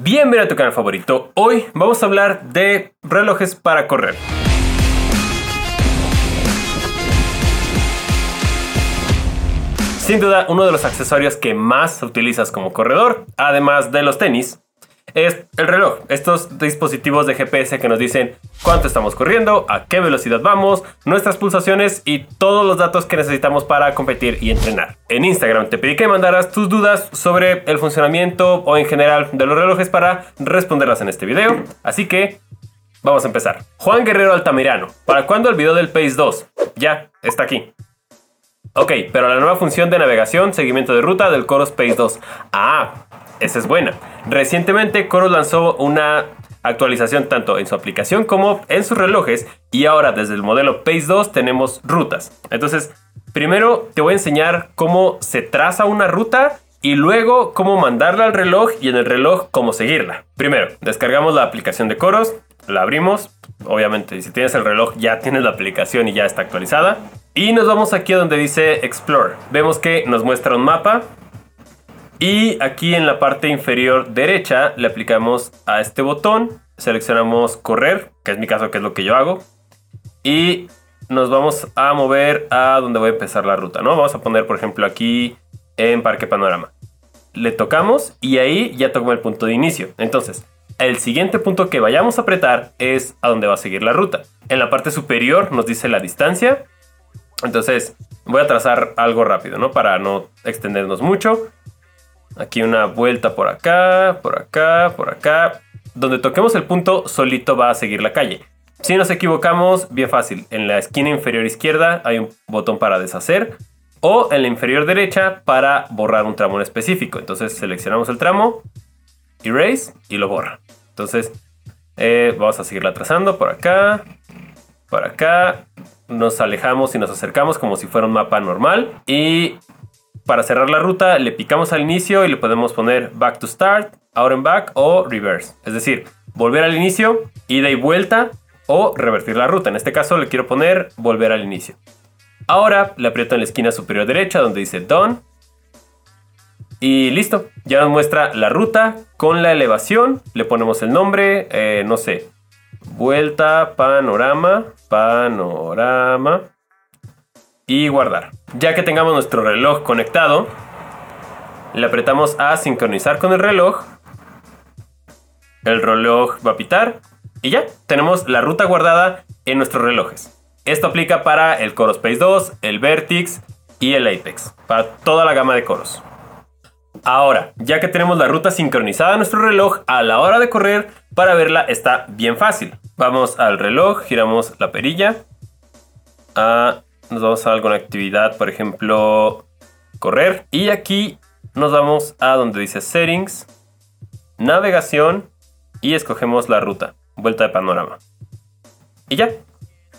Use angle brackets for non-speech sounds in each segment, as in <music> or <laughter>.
Bienvenido a tu canal favorito. Hoy vamos a hablar de relojes para correr. Sin duda, uno de los accesorios que más utilizas como corredor, además de los tenis, es el reloj. Estos dispositivos de GPS que nos dicen cuánto estamos corriendo, a qué velocidad vamos, nuestras pulsaciones y todos los datos que necesitamos para competir y entrenar. En Instagram te pedí que mandaras tus dudas sobre el funcionamiento o en general de los relojes para responderlas en este video. Así que vamos a empezar. Juan Guerrero Altamirano, ¿para cuándo el video del Pace 2? Ya, está aquí. Ok, pero la nueva función de navegación, seguimiento de ruta del Coros Pace 2. Ah, esa es buena. Recientemente Coros lanzó una actualización tanto en su aplicación como en sus relojes y ahora desde el modelo Pace 2 tenemos rutas. Entonces, primero te voy a enseñar cómo se traza una ruta y luego cómo mandarla al reloj y en el reloj cómo seguirla. Primero, descargamos la aplicación de Coros, la abrimos, obviamente si tienes el reloj ya tienes la aplicación y ya está actualizada. Y nos vamos aquí donde dice Explore. Vemos que nos muestra un mapa y aquí en la parte inferior derecha le aplicamos a este botón, seleccionamos correr, que es mi caso, que es lo que yo hago. Y nos vamos a mover a donde voy a empezar la ruta, ¿no? Vamos a poner, por ejemplo, aquí en Parque Panorama. Le tocamos y ahí ya tocó el punto de inicio. Entonces, el siguiente punto que vayamos a apretar es a donde va a seguir la ruta. En la parte superior nos dice la distancia. Entonces, voy a trazar algo rápido, ¿no? Para no extendernos mucho. Aquí una vuelta por acá, por acá, por acá. Donde toquemos el punto, solito va a seguir la calle. Si nos equivocamos, bien fácil. En la esquina inferior izquierda hay un botón para deshacer. O en la inferior derecha para borrar un tramo en específico. Entonces seleccionamos el tramo, erase y lo borra. Entonces eh, vamos a seguirla trazando por acá, por acá. Nos alejamos y nos acercamos como si fuera un mapa normal. Y para cerrar la ruta le picamos al inicio y le podemos poner back to start, out and back o reverse. Es decir, volver al inicio, ida y vuelta o revertir la ruta. En este caso le quiero poner volver al inicio. Ahora le aprieto en la esquina superior derecha donde dice done. Y listo, ya nos muestra la ruta con la elevación. Le ponemos el nombre, eh, no sé, vuelta, panorama, panorama y guardar. Ya que tengamos nuestro reloj conectado, le apretamos a sincronizar con el reloj. El reloj va a pitar y ya, tenemos la ruta guardada en nuestros relojes. Esto aplica para el Coros Pace 2, el Vertix y el Apex, para toda la gama de coros. Ahora, ya que tenemos la ruta sincronizada en nuestro reloj, a la hora de correr, para verla está bien fácil. Vamos al reloj, giramos la perilla, a nos vamos a alguna actividad, por ejemplo, correr. Y aquí nos vamos a donde dice settings, navegación y escogemos la ruta, vuelta de panorama. Y ya,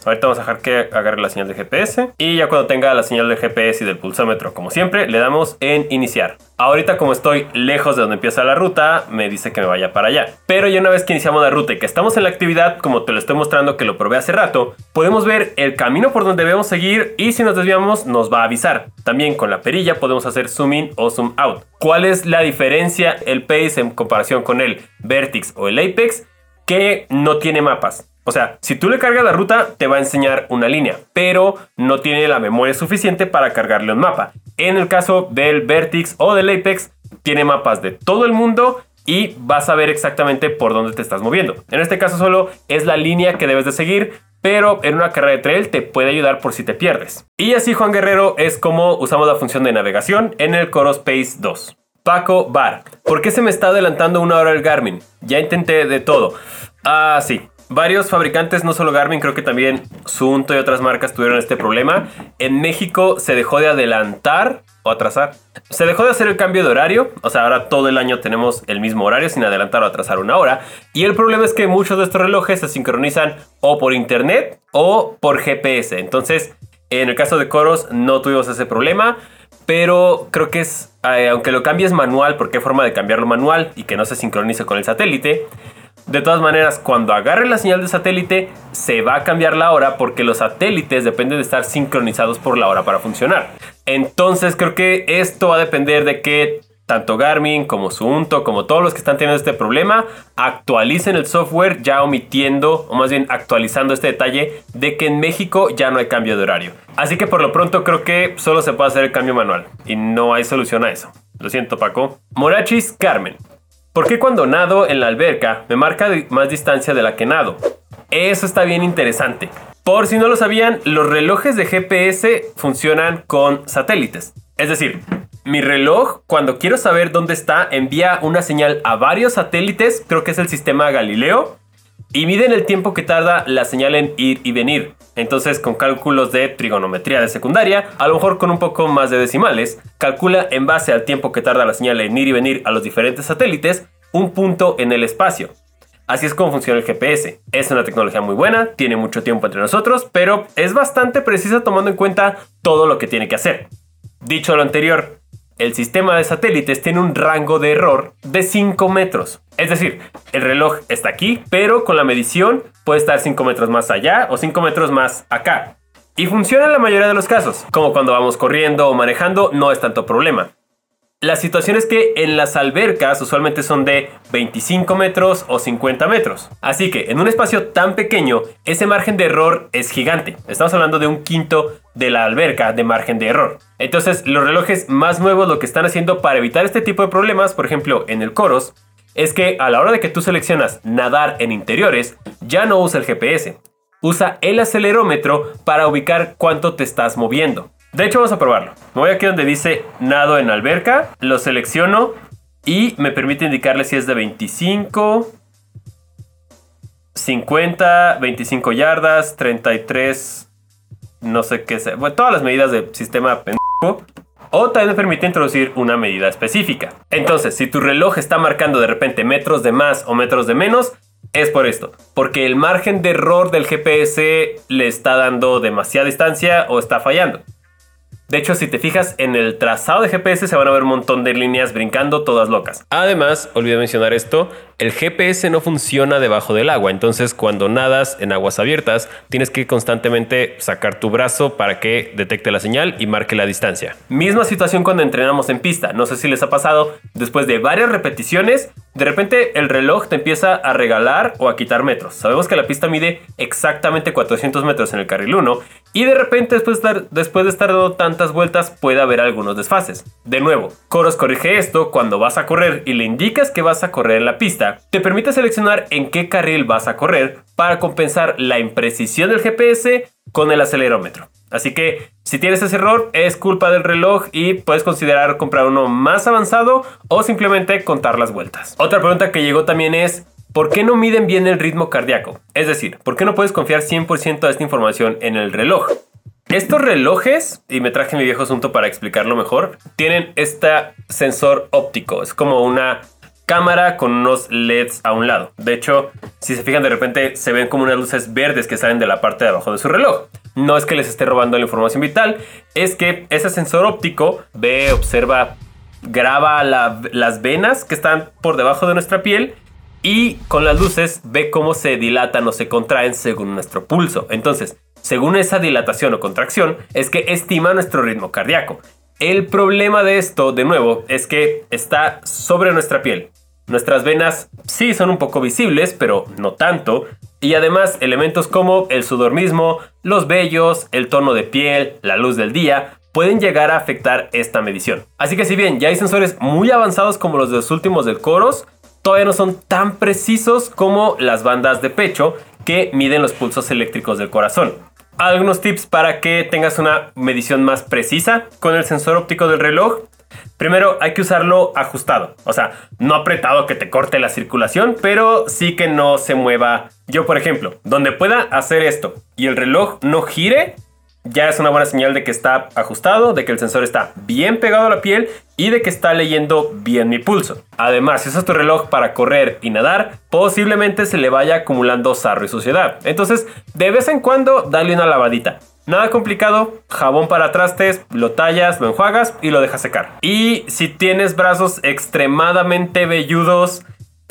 Ahorita vamos a dejar que agarre la señal de GPS. Y ya cuando tenga la señal de GPS y del pulsómetro, como siempre, le damos en iniciar. Ahorita como estoy lejos de donde empieza la ruta, me dice que me vaya para allá. Pero ya una vez que iniciamos la ruta y que estamos en la actividad, como te lo estoy mostrando que lo probé hace rato, podemos ver el camino por donde debemos seguir y si nos desviamos nos va a avisar. También con la perilla podemos hacer zoom in o zoom out. ¿Cuál es la diferencia el Pace en comparación con el Vertix o el Apex? Que no tiene mapas. O sea, si tú le cargas la ruta, te va a enseñar una línea, pero no tiene la memoria suficiente para cargarle un mapa. En el caso del Vertix o del Apex, tiene mapas de todo el mundo y vas a ver exactamente por dónde te estás moviendo. En este caso solo es la línea que debes de seguir, pero en una carrera de trail te puede ayudar por si te pierdes. Y así Juan Guerrero es como usamos la función de navegación en el Coros Pace 2. Paco Bar, ¿por qué se me está adelantando una hora el Garmin? Ya intenté de todo. Ah, sí, Varios fabricantes, no solo Garmin, creo que también Sunto y otras marcas tuvieron este problema. En México se dejó de adelantar o atrasar. Se dejó de hacer el cambio de horario, o sea, ahora todo el año tenemos el mismo horario sin adelantar o atrasar una hora. Y el problema es que muchos de estos relojes se sincronizan o por internet o por GPS. Entonces, en el caso de Coros no tuvimos ese problema, pero creo que es, eh, aunque lo cambies manual, porque hay forma de cambiarlo manual y que no se sincronice con el satélite, de todas maneras, cuando agarre la señal de satélite, se va a cambiar la hora porque los satélites dependen de estar sincronizados por la hora para funcionar. Entonces creo que esto va a depender de que tanto Garmin como Suunto, como todos los que están teniendo este problema, actualicen el software ya omitiendo, o más bien actualizando este detalle de que en México ya no hay cambio de horario. Así que por lo pronto creo que solo se puede hacer el cambio manual y no hay solución a eso. Lo siento Paco. Morachis Carmen. ¿Por qué cuando nado en la alberca me marca más distancia de la que nado? Eso está bien interesante. Por si no lo sabían, los relojes de GPS funcionan con satélites. Es decir, mi reloj, cuando quiero saber dónde está, envía una señal a varios satélites, creo que es el sistema Galileo, y miden el tiempo que tarda la señal en ir y venir. Entonces, con cálculos de trigonometría de secundaria, a lo mejor con un poco más de decimales, calcula en base al tiempo que tarda la señal en ir y venir a los diferentes satélites un punto en el espacio. Así es como funciona el GPS. Es una tecnología muy buena, tiene mucho tiempo entre nosotros, pero es bastante precisa tomando en cuenta todo lo que tiene que hacer. Dicho lo anterior, el sistema de satélites tiene un rango de error de 5 metros. Es decir, el reloj está aquí, pero con la medición puede estar 5 metros más allá o 5 metros más acá. Y funciona en la mayoría de los casos, como cuando vamos corriendo o manejando, no es tanto problema. La situación es que en las albercas usualmente son de 25 metros o 50 metros. Así que en un espacio tan pequeño, ese margen de error es gigante. Estamos hablando de un quinto de la alberca de margen de error. Entonces, los relojes más nuevos lo que están haciendo para evitar este tipo de problemas, por ejemplo, en el Coros, es que a la hora de que tú seleccionas nadar en interiores, ya no usa el GPS. Usa el acelerómetro para ubicar cuánto te estás moviendo. De hecho, vamos a probarlo. Me voy aquí donde dice nado en alberca, lo selecciono y me permite indicarle si es de 25, 50, 25 yardas, 33, no sé qué sea. Bueno, todas las medidas del sistema pendejo. O también me permite introducir una medida específica. Entonces, si tu reloj está marcando de repente metros de más o metros de menos, es por esto. Porque el margen de error del GPS le está dando demasiada distancia o está fallando. De hecho, si te fijas en el trazado de GPS se van a ver un montón de líneas brincando todas locas. Además, olvidé mencionar esto, el GPS no funciona debajo del agua, entonces cuando nadas en aguas abiertas tienes que constantemente sacar tu brazo para que detecte la señal y marque la distancia. Misma situación cuando entrenamos en pista, no sé si les ha pasado, después de varias repeticiones, de repente el reloj te empieza a regalar o a quitar metros. Sabemos que la pista mide exactamente 400 metros en el carril 1 y de repente después de estar, después de estar dando tantas vueltas puede haber algunos desfases. De nuevo, Coros corrige esto cuando vas a correr y le indicas que vas a correr en la pista. Te permite seleccionar en qué carril vas a correr para compensar la imprecisión del GPS con el acelerómetro. Así que si tienes ese error es culpa del reloj y puedes considerar comprar uno más avanzado o simplemente contar las vueltas. Otra pregunta que llegó también es ¿Por qué no miden bien el ritmo cardíaco? Es decir, ¿por qué no puedes confiar 100% de esta información en el reloj? Estos relojes, y me traje mi viejo asunto para explicarlo mejor, tienen este sensor óptico. Es como una cámara con unos LEDs a un lado. De hecho, si se fijan de repente se ven como unas luces verdes que salen de la parte de abajo de su reloj. No es que les esté robando la información vital, es que ese sensor óptico ve, observa, graba las venas que están por debajo de nuestra piel y con las luces ve cómo se dilatan o se contraen según nuestro pulso. Entonces, según esa dilatación o contracción, es que estima nuestro ritmo cardíaco. El problema de esto, de nuevo, es que está sobre nuestra piel. Nuestras venas sí son un poco visibles, pero no tanto. Y además elementos como el sudor mismo, los vellos, el tono de piel, la luz del día, pueden llegar a afectar esta medición. Así que si bien ya hay sensores muy avanzados como los de los últimos del Coros, todavía no son tan precisos como las bandas de pecho que miden los pulsos eléctricos del corazón. Algunos tips para que tengas una medición más precisa con el sensor óptico del reloj. Primero hay que usarlo ajustado, o sea, no apretado que te corte la circulación, pero sí que no se mueva. Yo, por ejemplo, donde pueda hacer esto y el reloj no gire, ya es una buena señal de que está ajustado, de que el sensor está bien pegado a la piel y de que está leyendo bien mi pulso. Además, si usas tu reloj para correr y nadar, posiblemente se le vaya acumulando sarro y suciedad. Entonces, de vez en cuando, dale una lavadita. Nada complicado, jabón para trastes, lo tallas, lo enjuagas y lo dejas secar. Y si tienes brazos extremadamente velludos,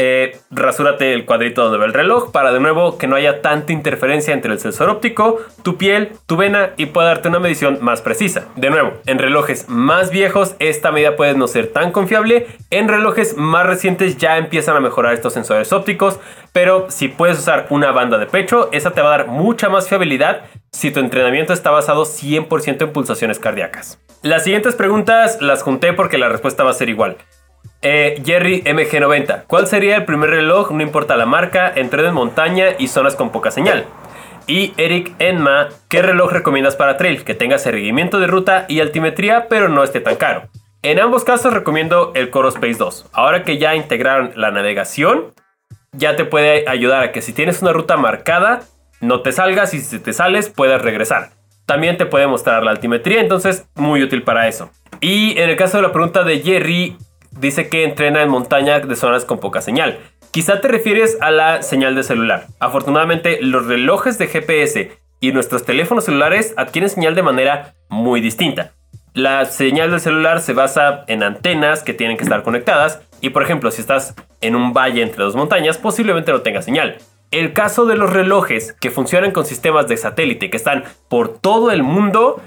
eh, rasúrate el cuadrito donde ve el reloj para de nuevo que no haya tanta interferencia entre el sensor óptico, tu piel, tu vena y pueda darte una medición más precisa. De nuevo, en relojes más viejos esta medida puede no ser tan confiable, en relojes más recientes ya empiezan a mejorar estos sensores ópticos, pero si puedes usar una banda de pecho, esa te va a dar mucha más fiabilidad si tu entrenamiento está basado 100% en pulsaciones cardíacas. Las siguientes preguntas las junté porque la respuesta va a ser igual. Eh, Jerry MG90. ¿Cuál sería el primer reloj, no importa la marca, en tren de montaña y zonas con poca señal? Y Eric Enma, ¿qué reloj recomiendas para trail? Que tenga seguimiento de ruta y altimetría, pero no esté tan caro. En ambos casos recomiendo el Coro Space 2. Ahora que ya integraron la navegación, ya te puede ayudar a que si tienes una ruta marcada, no te salgas y si te sales puedas regresar. También te puede mostrar la altimetría, entonces muy útil para eso. Y en el caso de la pregunta de Jerry, dice que entrena en montaña de zonas con poca señal. Quizá te refieres a la señal de celular. Afortunadamente, los relojes de GPS y nuestros teléfonos celulares adquieren señal de manera muy distinta. La señal del celular se basa en antenas que tienen que estar conectadas y por ejemplo si estás en un valle entre dos montañas posiblemente no tenga señal. El caso de los relojes que funcionan con sistemas de satélite que están por todo el mundo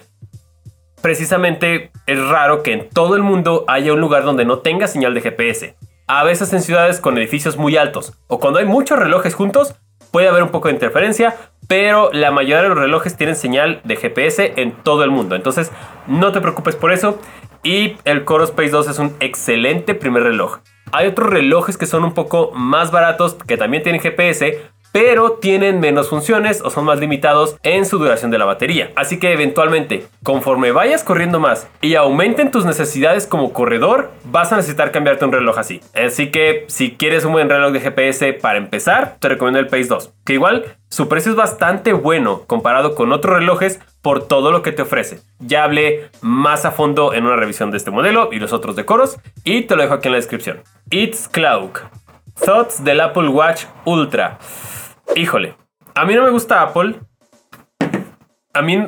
precisamente es raro que en todo el mundo haya un lugar donde no tenga señal de GPS. A veces en ciudades con edificios muy altos o cuando hay muchos relojes juntos puede haber un poco de interferencia, pero la mayoría de los relojes tienen señal de GPS en todo el mundo. Entonces no te preocupes por eso. Y el Coro Space 2 es un excelente primer reloj. Hay otros relojes que son un poco más baratos que también tienen GPS, pero tienen menos funciones o son más limitados en su duración de la batería. Así que eventualmente, conforme vayas corriendo más y aumenten tus necesidades como corredor, vas a necesitar cambiarte un reloj así. Así que si quieres un buen reloj de GPS para empezar, te recomiendo el Pace 2, que igual su precio es bastante bueno comparado con otros relojes por todo lo que te ofrece. Ya hablé más a fondo en una revisión de este modelo y los otros decoros y te lo dejo aquí en la descripción. It's Cloud. Thoughts del Apple Watch Ultra. Híjole, a mí no me gusta Apple. A mí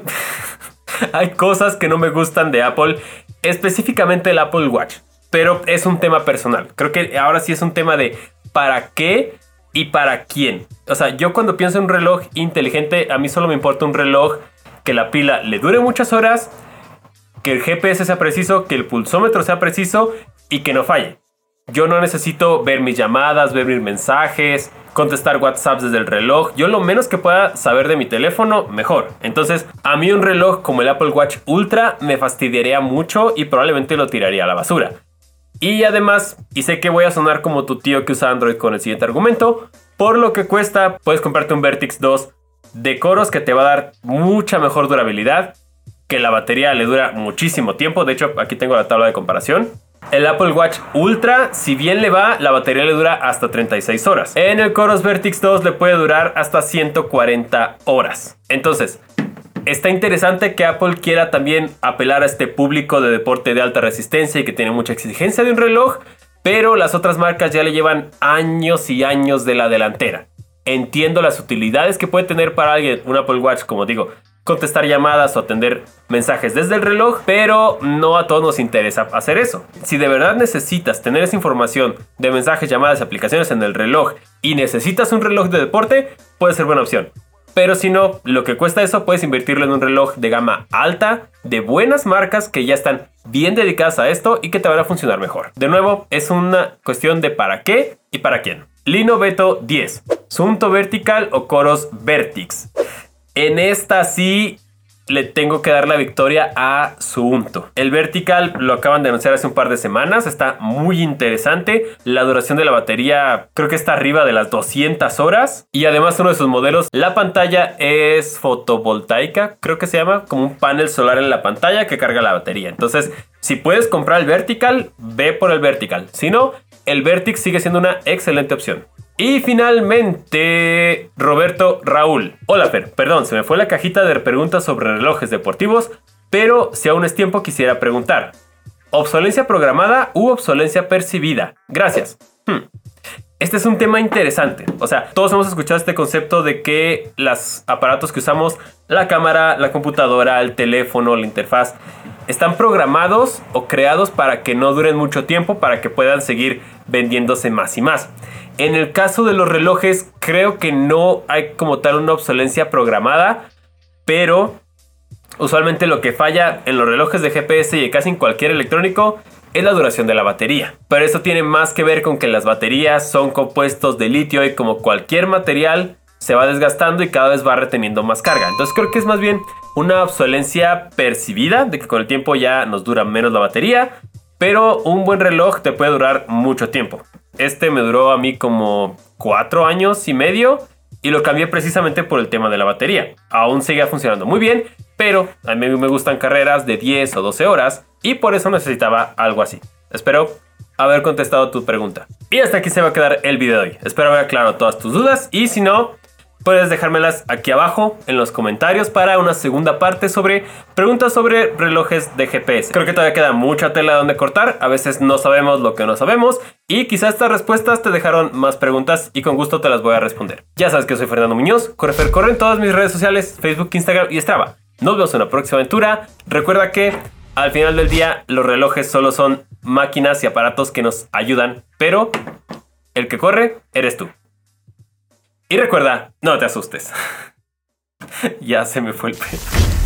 <laughs> hay cosas que no me gustan de Apple, específicamente el Apple Watch, pero es un tema personal. Creo que ahora sí es un tema de para qué y para quién. O sea, yo cuando pienso en un reloj inteligente, a mí solo me importa un reloj que la pila le dure muchas horas, que el GPS sea preciso, que el pulsómetro sea preciso y que no falle. Yo no necesito ver mis llamadas, ver mis mensajes, contestar WhatsApp desde el reloj. Yo lo menos que pueda saber de mi teléfono, mejor. Entonces, a mí un reloj como el Apple Watch Ultra me fastidiaría mucho y probablemente lo tiraría a la basura. Y además, y sé que voy a sonar como tu tío que usa Android con el siguiente argumento, por lo que cuesta, puedes comprarte un Vertix 2 de coros que te va a dar mucha mejor durabilidad, que la batería le dura muchísimo tiempo. De hecho, aquí tengo la tabla de comparación. El Apple Watch Ultra, si bien le va, la batería le dura hasta 36 horas. En el Coros Vertix 2 le puede durar hasta 140 horas. Entonces, está interesante que Apple quiera también apelar a este público de deporte de alta resistencia y que tiene mucha exigencia de un reloj, pero las otras marcas ya le llevan años y años de la delantera. Entiendo las utilidades que puede tener para alguien un Apple Watch, como digo, contestar llamadas o atender mensajes desde el reloj, pero no a todos nos interesa hacer eso. Si de verdad necesitas tener esa información de mensajes, llamadas aplicaciones en el reloj y necesitas un reloj de deporte, puede ser buena opción. Pero si no, lo que cuesta eso, puedes invertirlo en un reloj de gama alta, de buenas marcas que ya están bien dedicadas a esto y que te van a funcionar mejor. De nuevo, es una cuestión de para qué y para quién. Lino Beto 10. Sunto Vertical o Coros Vertix. En esta sí le tengo que dar la victoria a Suunto. El Vertical lo acaban de anunciar hace un par de semanas, está muy interesante. La duración de la batería creo que está arriba de las 200 horas. Y además uno de sus modelos, la pantalla es fotovoltaica, creo que se llama, como un panel solar en la pantalla que carga la batería. Entonces, si puedes comprar el Vertical, ve por el Vertical. Si no, el Vertix sigue siendo una excelente opción. Y finalmente, Roberto Raúl. Hola Fer, perdón, se me fue la cajita de preguntas sobre relojes deportivos, pero si aún es tiempo quisiera preguntar. ¿Obsolencia programada u obsolencia percibida? Gracias. Hmm. Este es un tema interesante. O sea, todos hemos escuchado este concepto de que los aparatos que usamos, la cámara, la computadora, el teléfono, la interfaz, están programados o creados para que no duren mucho tiempo, para que puedan seguir vendiéndose más y más. En el caso de los relojes, creo que no hay como tal una obsolencia programada, pero usualmente lo que falla en los relojes de GPS y casi en cualquier electrónico es la duración de la batería. Pero eso tiene más que ver con que las baterías son compuestos de litio y como cualquier material se va desgastando y cada vez va reteniendo más carga. Entonces creo que es más bien una obsolencia percibida de que con el tiempo ya nos dura menos la batería, pero un buen reloj te puede durar mucho tiempo. Este me duró a mí como 4 años y medio y lo cambié precisamente por el tema de la batería. Aún sigue funcionando muy bien, pero a mí me gustan carreras de 10 o 12 horas y por eso necesitaba algo así. Espero haber contestado tu pregunta. Y hasta aquí se va a quedar el video de hoy. Espero haber aclarado todas tus dudas y si no, puedes dejármelas aquí abajo en los comentarios para una segunda parte sobre preguntas sobre relojes de GPS. Creo que todavía queda mucha tela donde cortar, a veces no sabemos lo que no sabemos y quizás estas respuestas te dejaron más preguntas y con gusto te las voy a responder. Ya sabes que soy Fernando Muñoz, Correfer corre en todas mis redes sociales, Facebook, Instagram y Strava. Nos vemos en la próxima aventura. Recuerda que al final del día los relojes solo son máquinas y aparatos que nos ayudan, pero el que corre eres tú. Y recuerda, no te asustes. <laughs> ya se me fue el pelo.